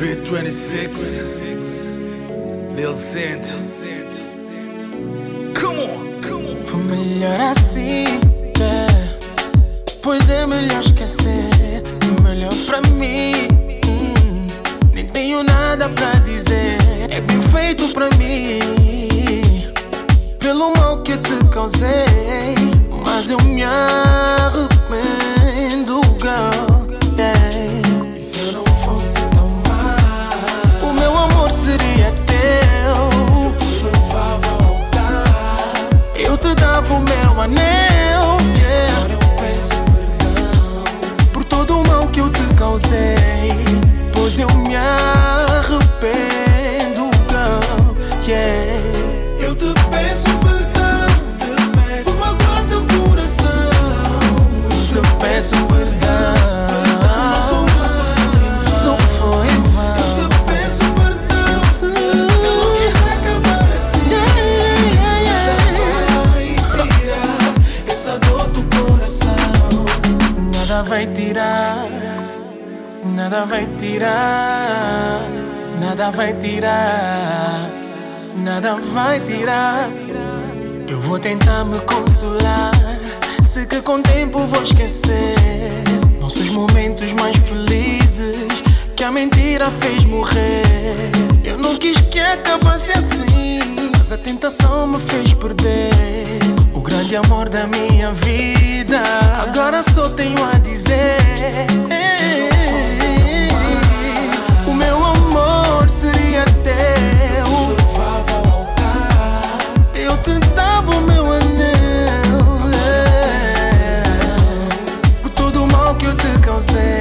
B26 Lil Cent Come on, come on. Foi melhor assim, é. Pois é melhor esquecer Melhor pra mim. Hum. Nem tenho nada pra dizer É bem feito pra mim. Pelo mal que te causei Mas eu me arrependo, girl Eu te dava o meu anel yeah. Agora eu peço perdão Por todo o mal que eu te causei Pois eu me arrependo, girl yeah. Eu te peço perdão. Por magoar teu coração Eu te peço perdão Nada vai tirar Nada vai tirar Nada vai tirar. Eu vou tentar me consolar Sei que com o tempo vou esquecer Nossos momentos mais felizes Que a mentira fez morrer. Eu não quis que acabasse assim Mas a tentação me fez perder grande amor da minha vida Agora só tenho a dizer O meu amor seria teu Eu te dava o meu anel é. Por todo o mal que eu te causei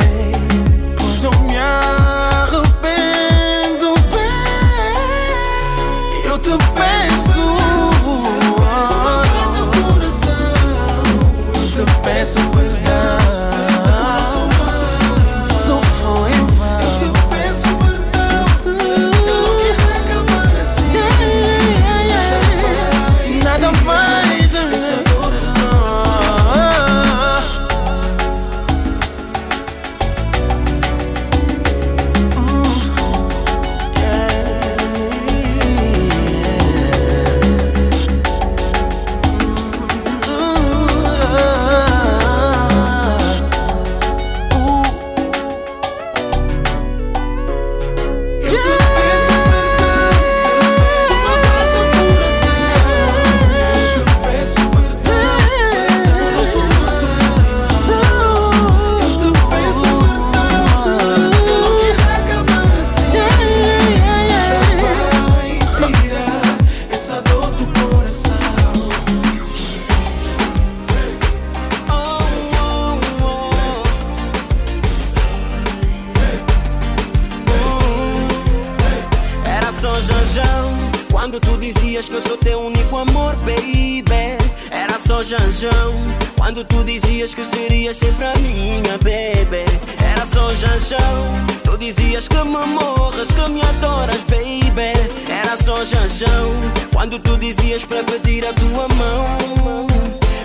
Quando tu dizias que eu sou teu único amor, baby. Era só janjão. Quando tu dizias que serias sempre a minha, baby. Era só janjão. Tu dizias que me morras, que me adoras, baby. Era só janjão. Quando tu dizias para pedir a tua mão.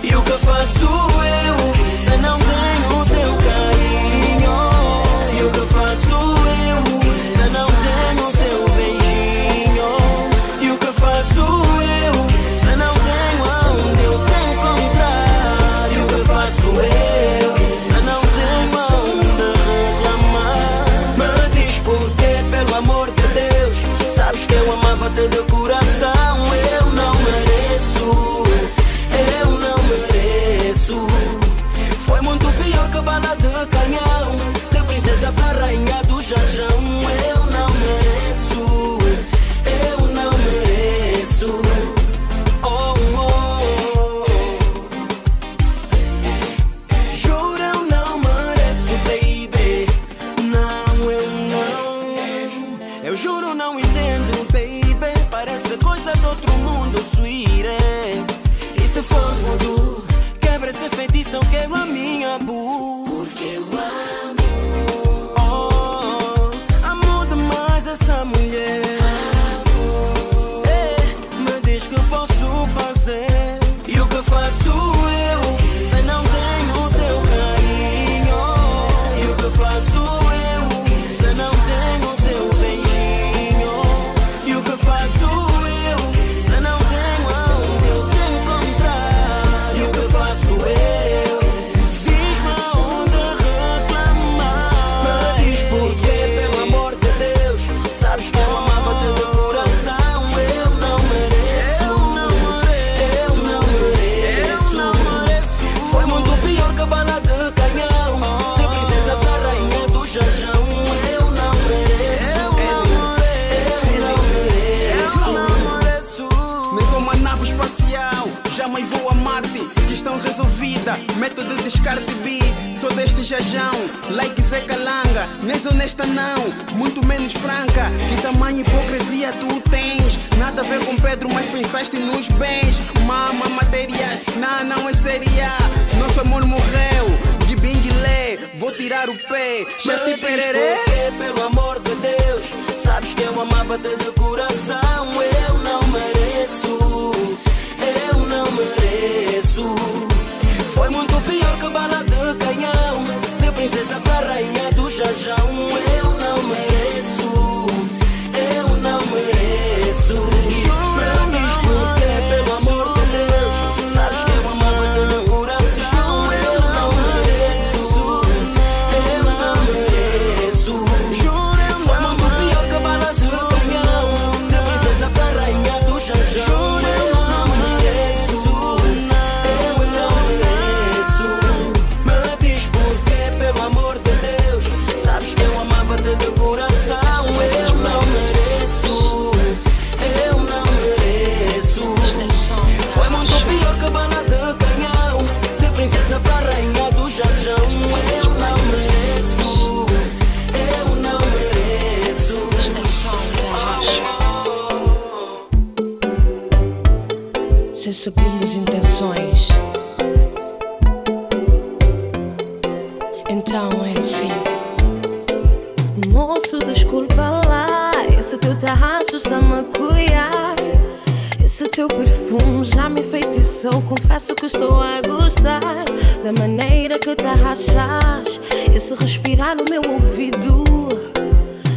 E o que faço eu Se não tenho o teu carinho? E o que faço eu Se não tenho Like Zé Calanga, nem honesta não, muito menos franca. Que tamanho hipocrisia tu tens? Nada a ver com Pedro, mas pensaste nos bens. Mama, matéria, não, não é seria. Nosso amor morreu, de binguilé, vou tirar o pé. Já se pererê. Pelo amor de Deus, sabes que eu amava-te de coração. Eu não mereço, eu não mereço. Foi muito pior que bala de canhão, princesa para rainha do jajão. Eu não mereço, eu não mereço. Teu perfume já me enfeitiçou. Confesso que estou a gostar da maneira que te arrachas. Esse respirar no meu ouvido.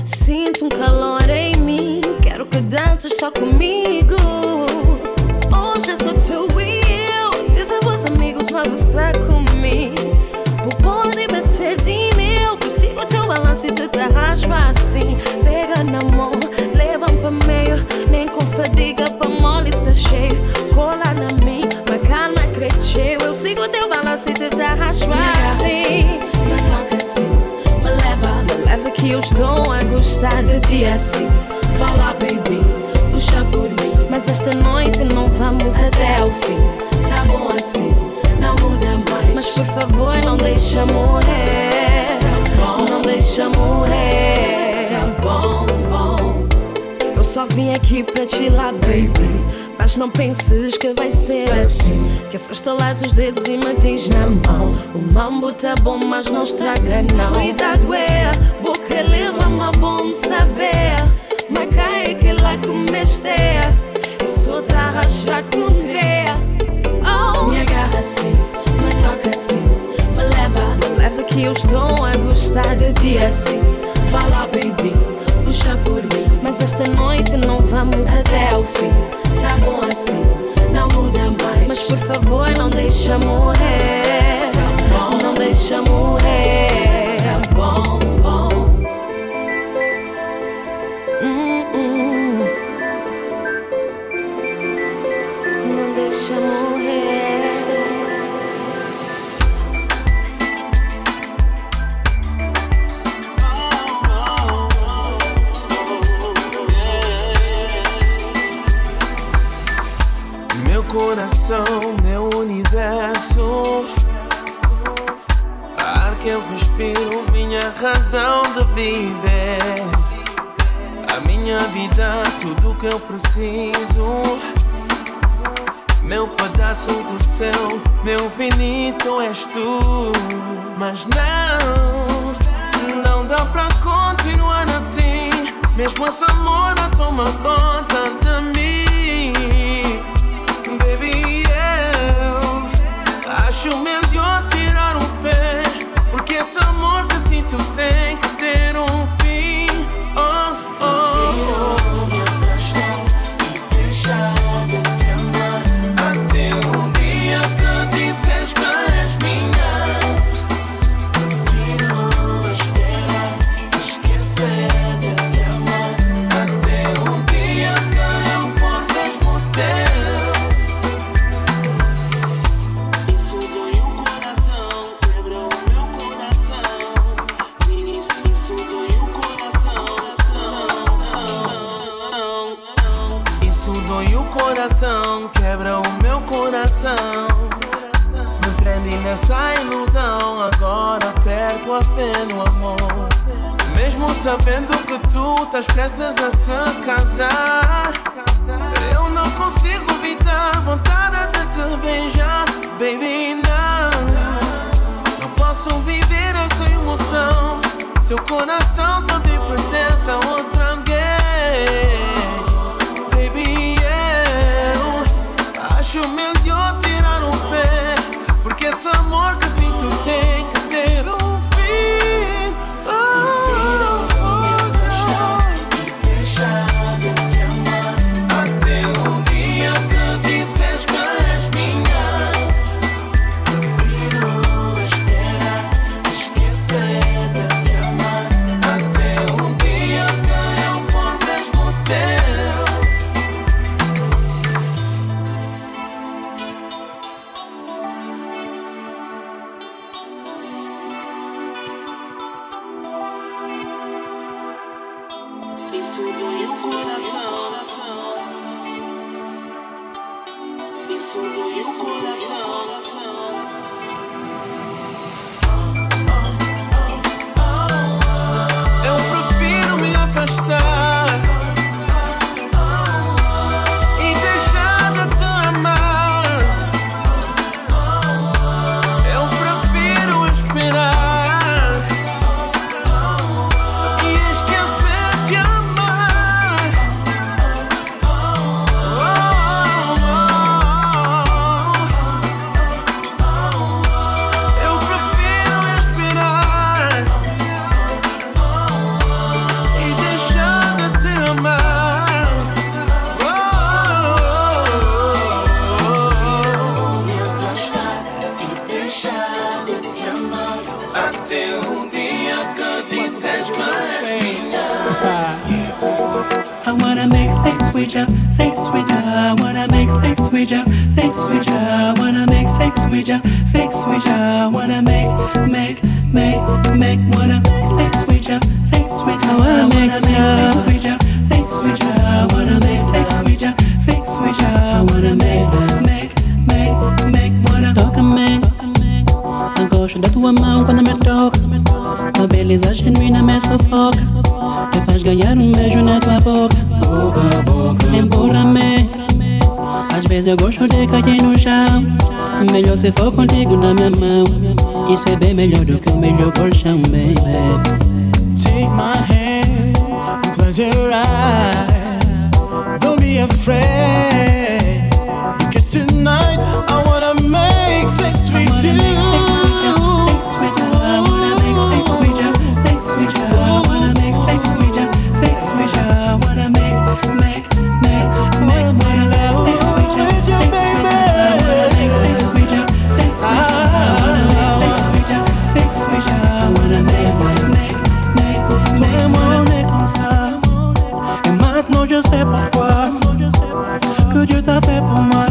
Sinto um calor em mim. Quero que dances só comigo. Hoje sou teu eu. Fiz a vos amigos para gostar comigo. Vou poder ser de meu. Consigo teu balanço e te arrasco assim. Pega na mão, leva para meio. Fadiga pra mole está cheio. Cola na mim, bacana cresceu. Eu sigo teu balanço e te arrasco assim. Me toca assim, me leva, me leva que eu estou a gostar de ti assim. Fala, baby, puxa por mim. Mas esta noite não vamos até ao fim. Tá bom assim, não muda mais. Mas por favor, não deixa morrer. Não deixa morrer. Tá bom, bom. Só vim aqui pra te lá, baby. Mas não penses que vai ser assim. Que é só estalar os dedos e mantens na mão. O mambo tá bom, mas não estraga, não. Cuidado, é. Boca leva-me a bom saber. Mas cai que lá comeste. E só tá rachar com. Oh. Me agarra assim, me toca assim. Me leva, me leva que eu estou a gostar de ti assim. Fala, baby, puxa por mim. Mas esta noite não vamos até ao fim. Tá bom assim, não muda mais. Mas por favor, não deixa morrer. Não deixa morrer. Tá bom. Razão de viver. A minha vida, tudo que eu preciso. Meu pedaço do céu, meu infinito és tu. Mas não, não dá pra continuar assim. Mesmo esse amor toma conta de mim. Baby, eu acho melhor tirar o pé. Porque esse amor que sinto tem Mesmo sabendo que tu estás prestes a se casar, eu não consigo evitar vontade de te beijar, baby. Não, não posso viver essa emoção. Teu coração tá todo pertence a outra alguém, baby. Eu acho melhor tirar o um pé, porque esse amor que wanna make sex with ya, sex with ya, wanna make, make, make, make, wanna sex with ya, sex with ya, wanna make, sex with ya, sex with ya, wanna make sex with ya, sex with ya, wanna make, make, make, make, wanna talk and make. Encoxa da tua mão quando me toca, a beleza genuína me sufoca, me faz ganhar um beijo na tua boca, boca, boca, empurra-me. fez eu gosto de no chão Melhor se for contigo na minha mão. Isso é bem melhor do que o melhor colchão, baby. Take my hand and close your eyes. Don't be afraid Because tonight I wanna make sex with you. je sais pourquoi que Dieu t'a fait pour moi.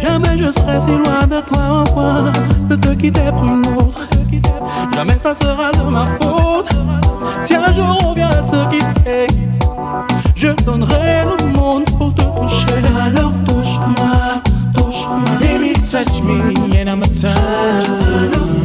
Jamais je serai si loin de toi au point de te quitter pour une autre. Jamais ça sera de ma faute. Si un jour on vient à se quitter, je donnerai le monde pour te toucher. Alors touche-moi, touche-moi. Baby, touch me and I'm a touch.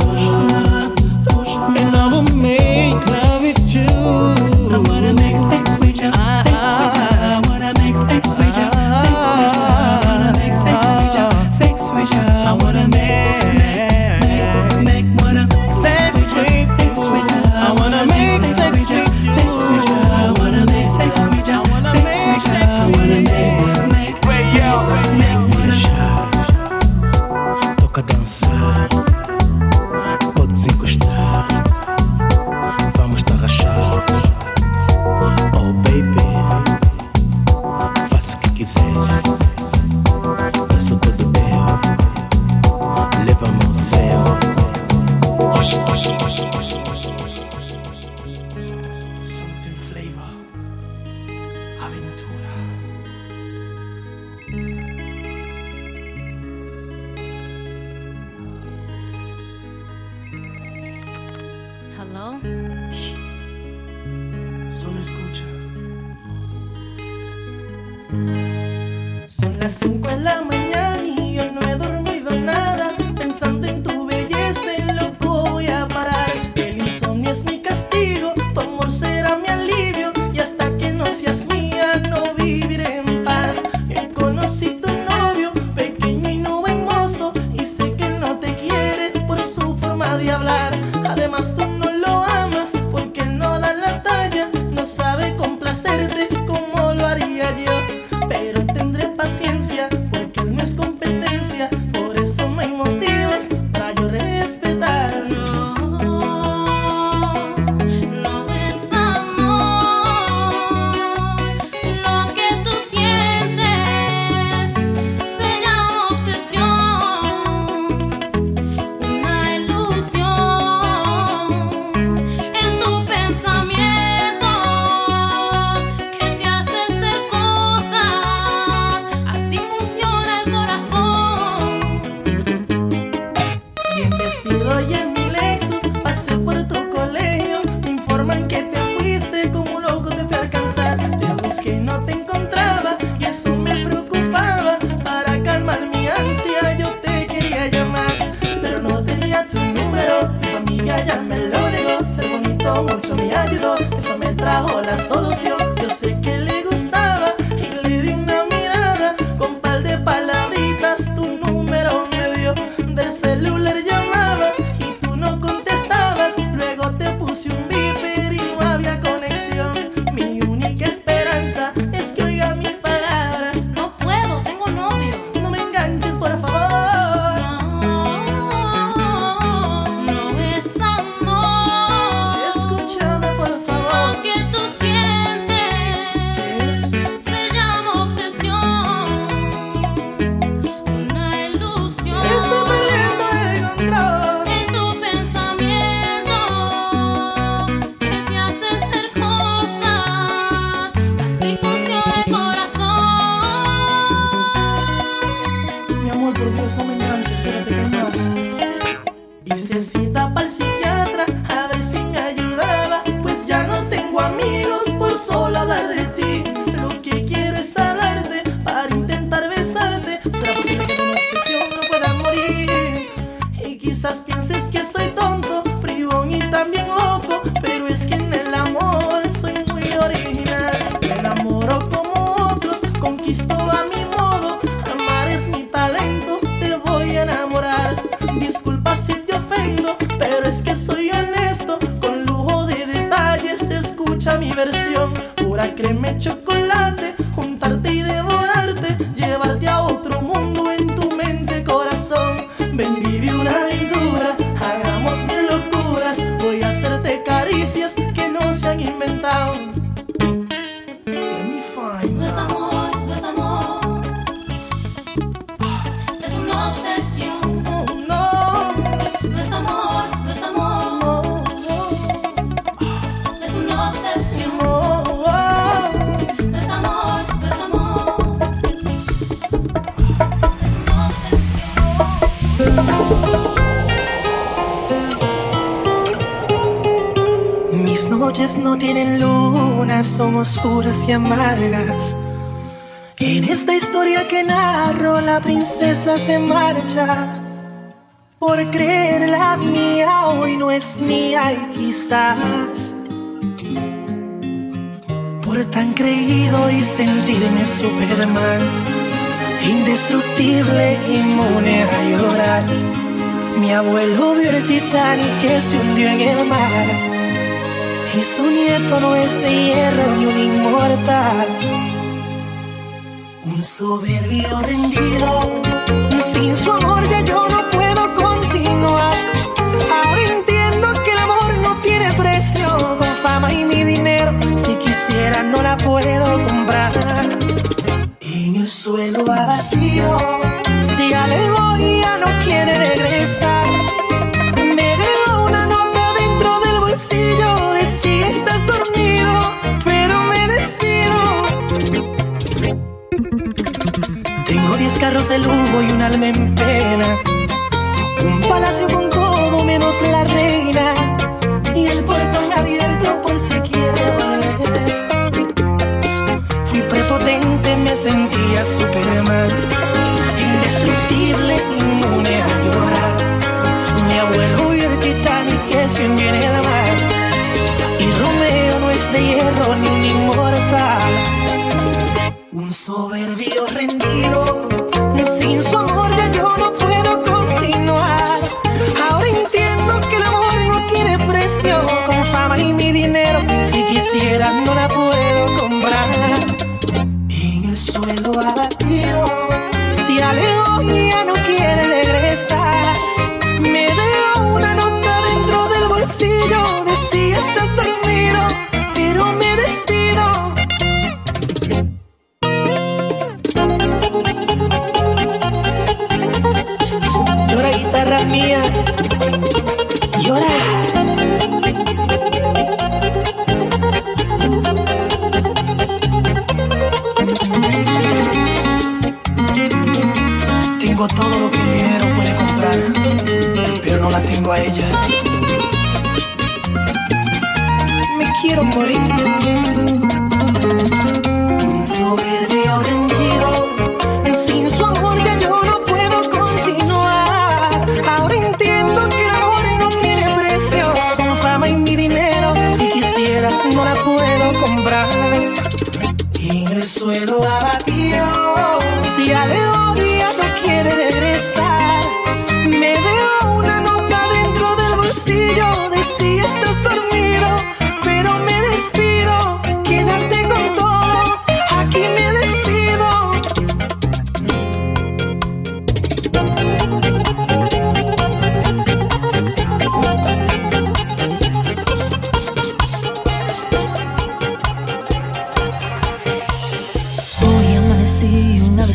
Y amargas. En esta historia que narro, la princesa se marcha. Por creer la mía, hoy no es mía y quizás. Por tan creído y sentirme Superman, indestructible, inmune a llorar. Mi abuelo vio el Titanic que se hundió en el mar y su nieto no es de hierro ni un inmortal. Un soberbio rendido, sin su amor ya yo no puedo continuar. Ahora entiendo que el amor no tiene precio, con fama y mi dinero, si quisiera no la puedo comprar. En el suelo abatido, carros de lujo y un alma en pena. Un palacio con todo menos la reina. Y el portón abierto por si quiere volver. Fui prepotente, me sentía Superman. Indestructible, inmune a llorar. Mi abuelo y el Titanic que en el mar. Y Romeo no es de hierro ni un inmortal.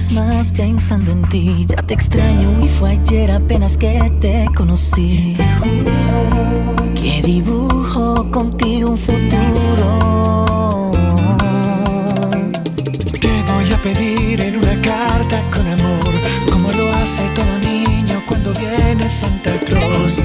vez más pensando en ti. Ya te extraño y fue ayer apenas que te conocí. Que dibujo contigo un futuro. Te voy a pedir en una carta con amor, como lo hace todo niño cuando viene Santa Claus.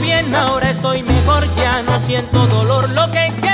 bien, ahora estoy mejor, ya no siento dolor, lo que quiero.